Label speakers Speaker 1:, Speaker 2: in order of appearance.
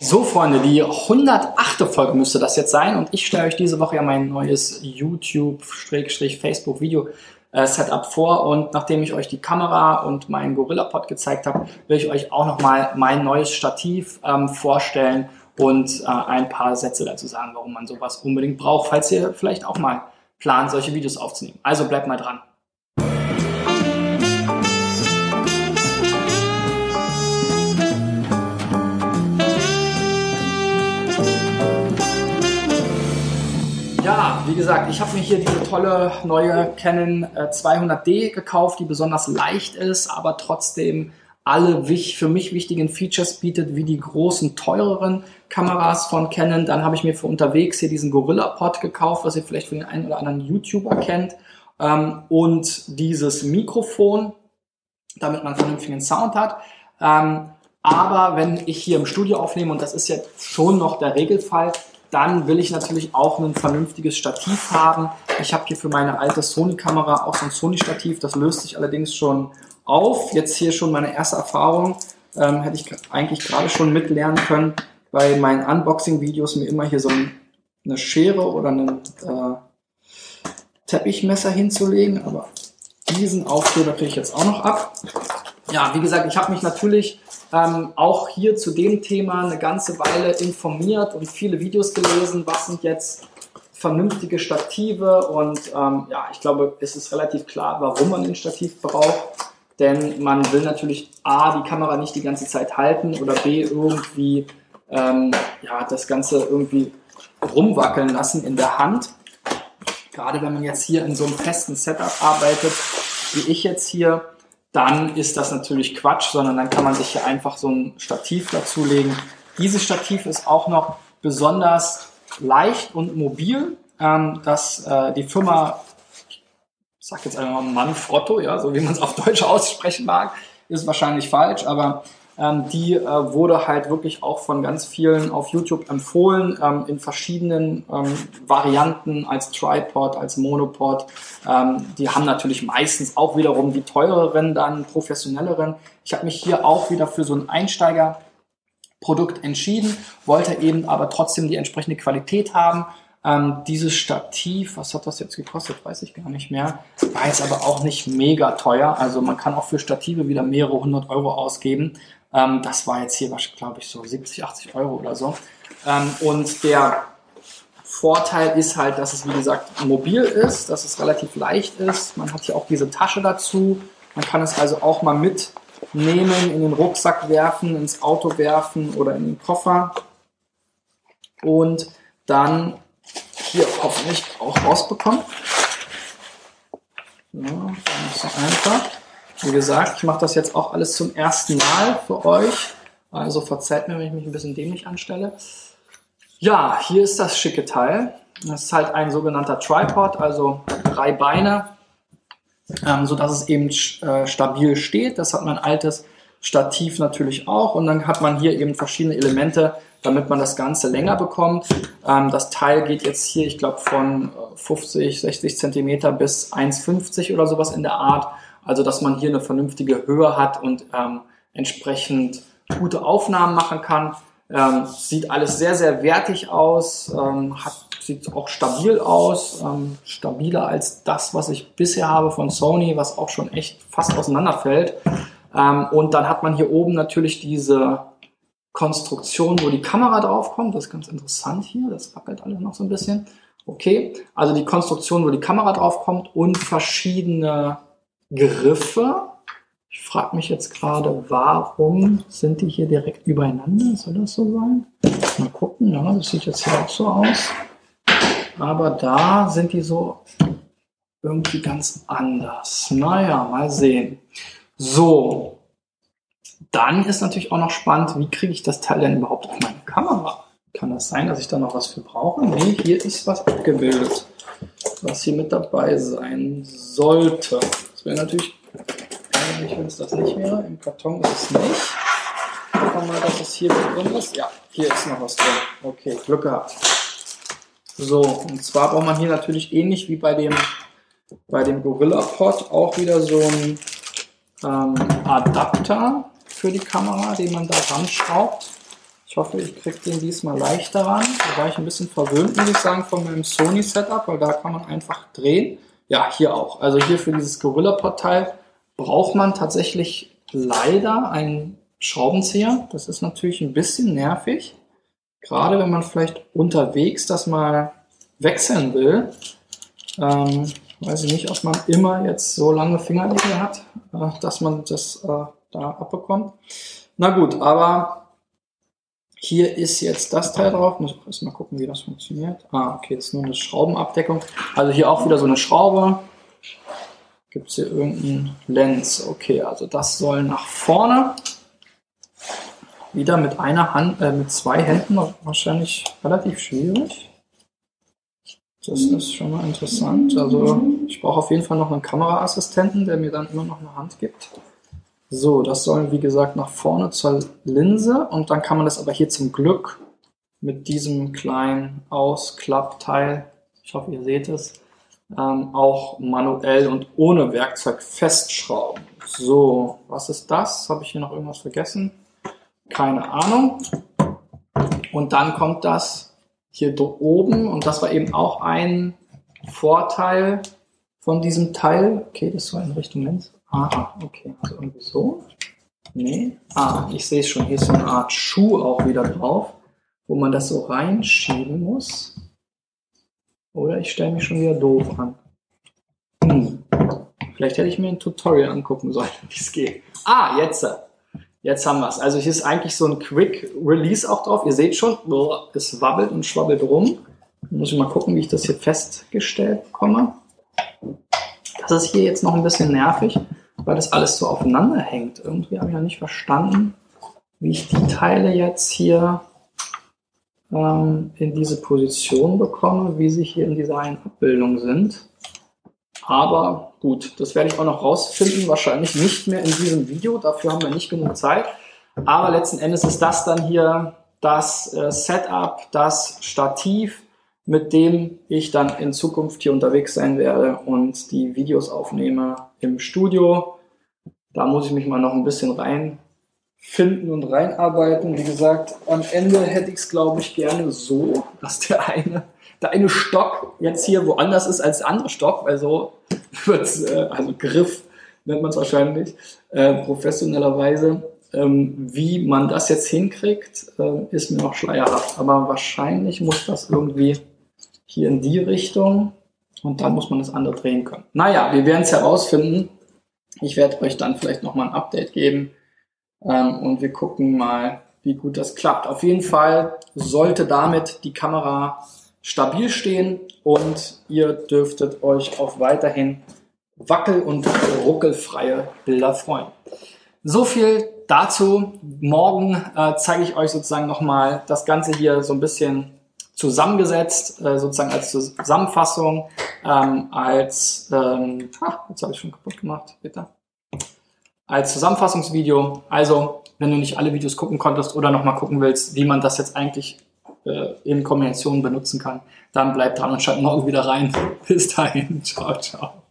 Speaker 1: So, Freunde, die 108. Folge müsste das jetzt sein und ich stelle euch diese Woche ja mein neues YouTube-Facebook-Video-Setup vor und nachdem ich euch die Kamera und meinen Gorilla-Pod gezeigt habe, will ich euch auch nochmal mein neues Stativ ähm, vorstellen und äh, ein paar Sätze dazu sagen, warum man sowas unbedingt braucht, falls ihr vielleicht auch mal plant, solche Videos aufzunehmen. Also bleibt mal dran. Ja, wie gesagt, ich habe mir hier diese tolle neue Canon 200D äh, gekauft, die besonders leicht ist, aber trotzdem alle für mich wichtigen Features bietet, wie die großen, teureren Kameras von Canon. Dann habe ich mir für unterwegs hier diesen Gorilla Pod gekauft, was ihr vielleicht von den einen oder anderen YouTuber kennt. Ähm, und dieses Mikrofon, damit man vernünftigen Sound hat. Ähm, aber wenn ich hier im Studio aufnehme, und das ist jetzt schon noch der Regelfall, dann will ich natürlich auch ein vernünftiges Stativ haben. Ich habe hier für meine alte Sony-Kamera auch so ein Sony-Stativ. Das löst sich allerdings schon auf. Jetzt hier schon meine erste Erfahrung. Ähm, hätte ich eigentlich gerade schon mitlernen können, bei meinen Unboxing-Videos mir immer hier so eine Schere oder ein äh, Teppichmesser hinzulegen. Aber diesen Aufkleber kriege ich jetzt auch noch ab. Ja, wie gesagt, ich habe mich natürlich ähm, auch hier zu dem Thema eine ganze Weile informiert und viele Videos gelesen, was sind jetzt vernünftige Stative und ähm, ja, ich glaube, es ist relativ klar, warum man ein Stativ braucht, denn man will natürlich A, die Kamera nicht die ganze Zeit halten oder B, irgendwie ähm, ja, das Ganze irgendwie rumwackeln lassen in der Hand. Gerade wenn man jetzt hier in so einem festen Setup arbeitet, wie ich jetzt hier, dann ist das natürlich Quatsch, sondern dann kann man sich hier einfach so ein Stativ dazulegen. Dieses Stativ ist auch noch besonders leicht und mobil, ähm, dass äh, die Firma, ich sag jetzt einfach mal Manfrotto, ja, so wie man es auf Deutsch aussprechen mag, ist wahrscheinlich falsch, aber die äh, wurde halt wirklich auch von ganz vielen auf YouTube empfohlen, ähm, in verschiedenen ähm, Varianten als Tripod, als Monopod. Ähm, die haben natürlich meistens auch wiederum die teureren, dann professionelleren. Ich habe mich hier auch wieder für so ein Einsteigerprodukt entschieden, wollte eben aber trotzdem die entsprechende Qualität haben. Ähm, dieses Stativ, was hat das jetzt gekostet, weiß ich gar nicht mehr, war jetzt aber auch nicht mega teuer. Also man kann auch für Stative wieder mehrere hundert Euro ausgeben. Ähm, das war jetzt hier, glaube ich, so 70, 80 Euro oder so. Ähm, und der Vorteil ist halt, dass es, wie gesagt, mobil ist, dass es relativ leicht ist. Man hat hier auch diese Tasche dazu. Man kann es also auch mal mitnehmen, in den Rucksack werfen, ins Auto werfen oder in den Koffer. Und dann hier hoffentlich auch rausbekommen. Ja, so einfach. Wie gesagt, ich mache das jetzt auch alles zum ersten Mal für euch. Also verzeiht mir, wenn ich mich ein bisschen dämlich anstelle. Ja, hier ist das schicke Teil. Das ist halt ein sogenannter Tripod, also drei Beine, ähm, so dass es eben äh, stabil steht. Das hat mein altes Stativ natürlich auch. Und dann hat man hier eben verschiedene Elemente, damit man das Ganze länger bekommt. Ähm, das Teil geht jetzt hier, ich glaube, von 50, 60 Zentimeter bis 1,50 oder sowas in der Art. Also, dass man hier eine vernünftige Höhe hat und ähm, entsprechend gute Aufnahmen machen kann. Ähm, sieht alles sehr, sehr wertig aus, ähm, hat, sieht auch stabil aus, ähm, stabiler als das, was ich bisher habe von Sony, was auch schon echt fast auseinanderfällt. Ähm, und dann hat man hier oben natürlich diese Konstruktion, wo die Kamera draufkommt. Das ist ganz interessant hier, das wackelt alles noch so ein bisschen. Okay, also die Konstruktion, wo die Kamera draufkommt und verschiedene Griffe. Ich frage mich jetzt gerade, warum sind die hier direkt übereinander? Soll das so sein? Mal gucken, ja, das sieht jetzt hier auch so aus. Aber da sind die so irgendwie ganz anders. Naja, mal sehen. So, dann ist natürlich auch noch spannend, wie kriege ich das Teil denn überhaupt auf meine Kamera? Kann das sein, dass ich da noch was für brauche? Nee, hier ist was abgebildet, was hier mit dabei sein sollte. Wäre natürlich ärgerlich, wenn es das nicht wäre. Im Karton ist es nicht. Gucken wir mal, dass es hier drin ist. Ja, hier ist noch was drin. Okay, Glück gehabt. So, und zwar braucht man hier natürlich ähnlich wie bei dem, bei dem Gorilla Pod auch wieder so ein ähm, Adapter für die Kamera, den man da ranschraubt. Ich hoffe, ich kriege den diesmal leichter ran. Da war ich ein bisschen verwöhnt, muss ich sagen, von meinem Sony-Setup, weil da kann man einfach drehen. Ja, hier auch. Also hier für dieses Gorilla-Portal braucht man tatsächlich leider einen Schraubenzieher. Das ist natürlich ein bisschen nervig. Gerade wenn man vielleicht unterwegs das mal wechseln will. Ähm, weiß ich nicht, ob man immer jetzt so lange Fingernägel hat, äh, dass man das äh, da abbekommt. Na gut, aber hier ist jetzt das Teil drauf. Muss ich mal gucken, wie das funktioniert. Ah, okay, ist nur eine Schraubenabdeckung. Also hier auch wieder so eine Schraube. Gibt es hier irgendeinen Lens? Okay, also das soll nach vorne. Wieder mit einer Hand, äh, mit zwei Händen wahrscheinlich relativ schwierig. Das ist schon mal interessant. Also ich brauche auf jeden Fall noch einen Kameraassistenten, der mir dann immer noch eine Hand gibt. So, das soll wie gesagt nach vorne zur Linse und dann kann man das aber hier zum Glück mit diesem kleinen Ausklappteil, ich hoffe ihr seht es, ähm, auch manuell und ohne Werkzeug festschrauben. So, was ist das? Habe ich hier noch irgendwas vergessen? Keine Ahnung. Und dann kommt das hier oben und das war eben auch ein Vorteil von diesem Teil. Okay, das soll in Richtung Lenz. Ah, okay, also irgendwie so. Nee. Ah, ich sehe es schon. Hier ist so eine Art Schuh auch wieder drauf, wo man das so reinschieben muss. Oder ich stelle mich schon wieder doof an. Hm. Vielleicht hätte ich mir ein Tutorial angucken sollen, wie es geht. Ah, jetzt. Jetzt haben wir es. Also hier ist eigentlich so ein Quick Release auch drauf. Ihr seht schon, es wabbelt und schwabbelt rum. Muss ich mal gucken, wie ich das hier festgestellt bekomme. Das ist hier jetzt noch ein bisschen nervig, weil das alles so aufeinander hängt. Irgendwie habe ich ja nicht verstanden, wie ich die Teile jetzt hier ähm, in diese Position bekomme, wie sie hier in dieser Abbildung sind. Aber gut, das werde ich auch noch rausfinden. Wahrscheinlich nicht mehr in diesem Video. Dafür haben wir nicht genug Zeit. Aber letzten Endes ist das dann hier das äh, Setup, das Stativ, mit dem ich dann in Zukunft hier unterwegs sein werde und die Videos aufnehme im Studio. Da muss ich mich mal noch ein bisschen reinfinden und reinarbeiten. Wie gesagt, am Ende hätte ich es, glaube ich, gerne so, dass der eine, der eine Stock jetzt hier woanders ist als der andere Stock, weil so wird es, äh, also Griff nennt man es wahrscheinlich, äh, professionellerweise. Ähm, wie man das jetzt hinkriegt, äh, ist mir noch schleierhaft. Aber wahrscheinlich muss das irgendwie hier in die Richtung und dann muss man das andere drehen können. Naja, wir werden es herausfinden. Ich werde euch dann vielleicht nochmal ein Update geben ähm, und wir gucken mal, wie gut das klappt. Auf jeden Fall sollte damit die Kamera stabil stehen und ihr dürftet euch auf weiterhin wackel- und ruckelfreie Bilder freuen. So viel dazu. Morgen äh, zeige ich euch sozusagen nochmal das Ganze hier so ein bisschen zusammengesetzt, äh, sozusagen als Zusammenfassung, ähm, als, ähm, ah, jetzt habe ich schon kaputt gemacht, bitte. Als Zusammenfassungsvideo. Also, wenn du nicht alle Videos gucken konntest oder nochmal gucken willst, wie man das jetzt eigentlich äh, in Kombination benutzen kann, dann bleib dran und schalt morgen wieder rein. Bis dahin. Ciao, ciao.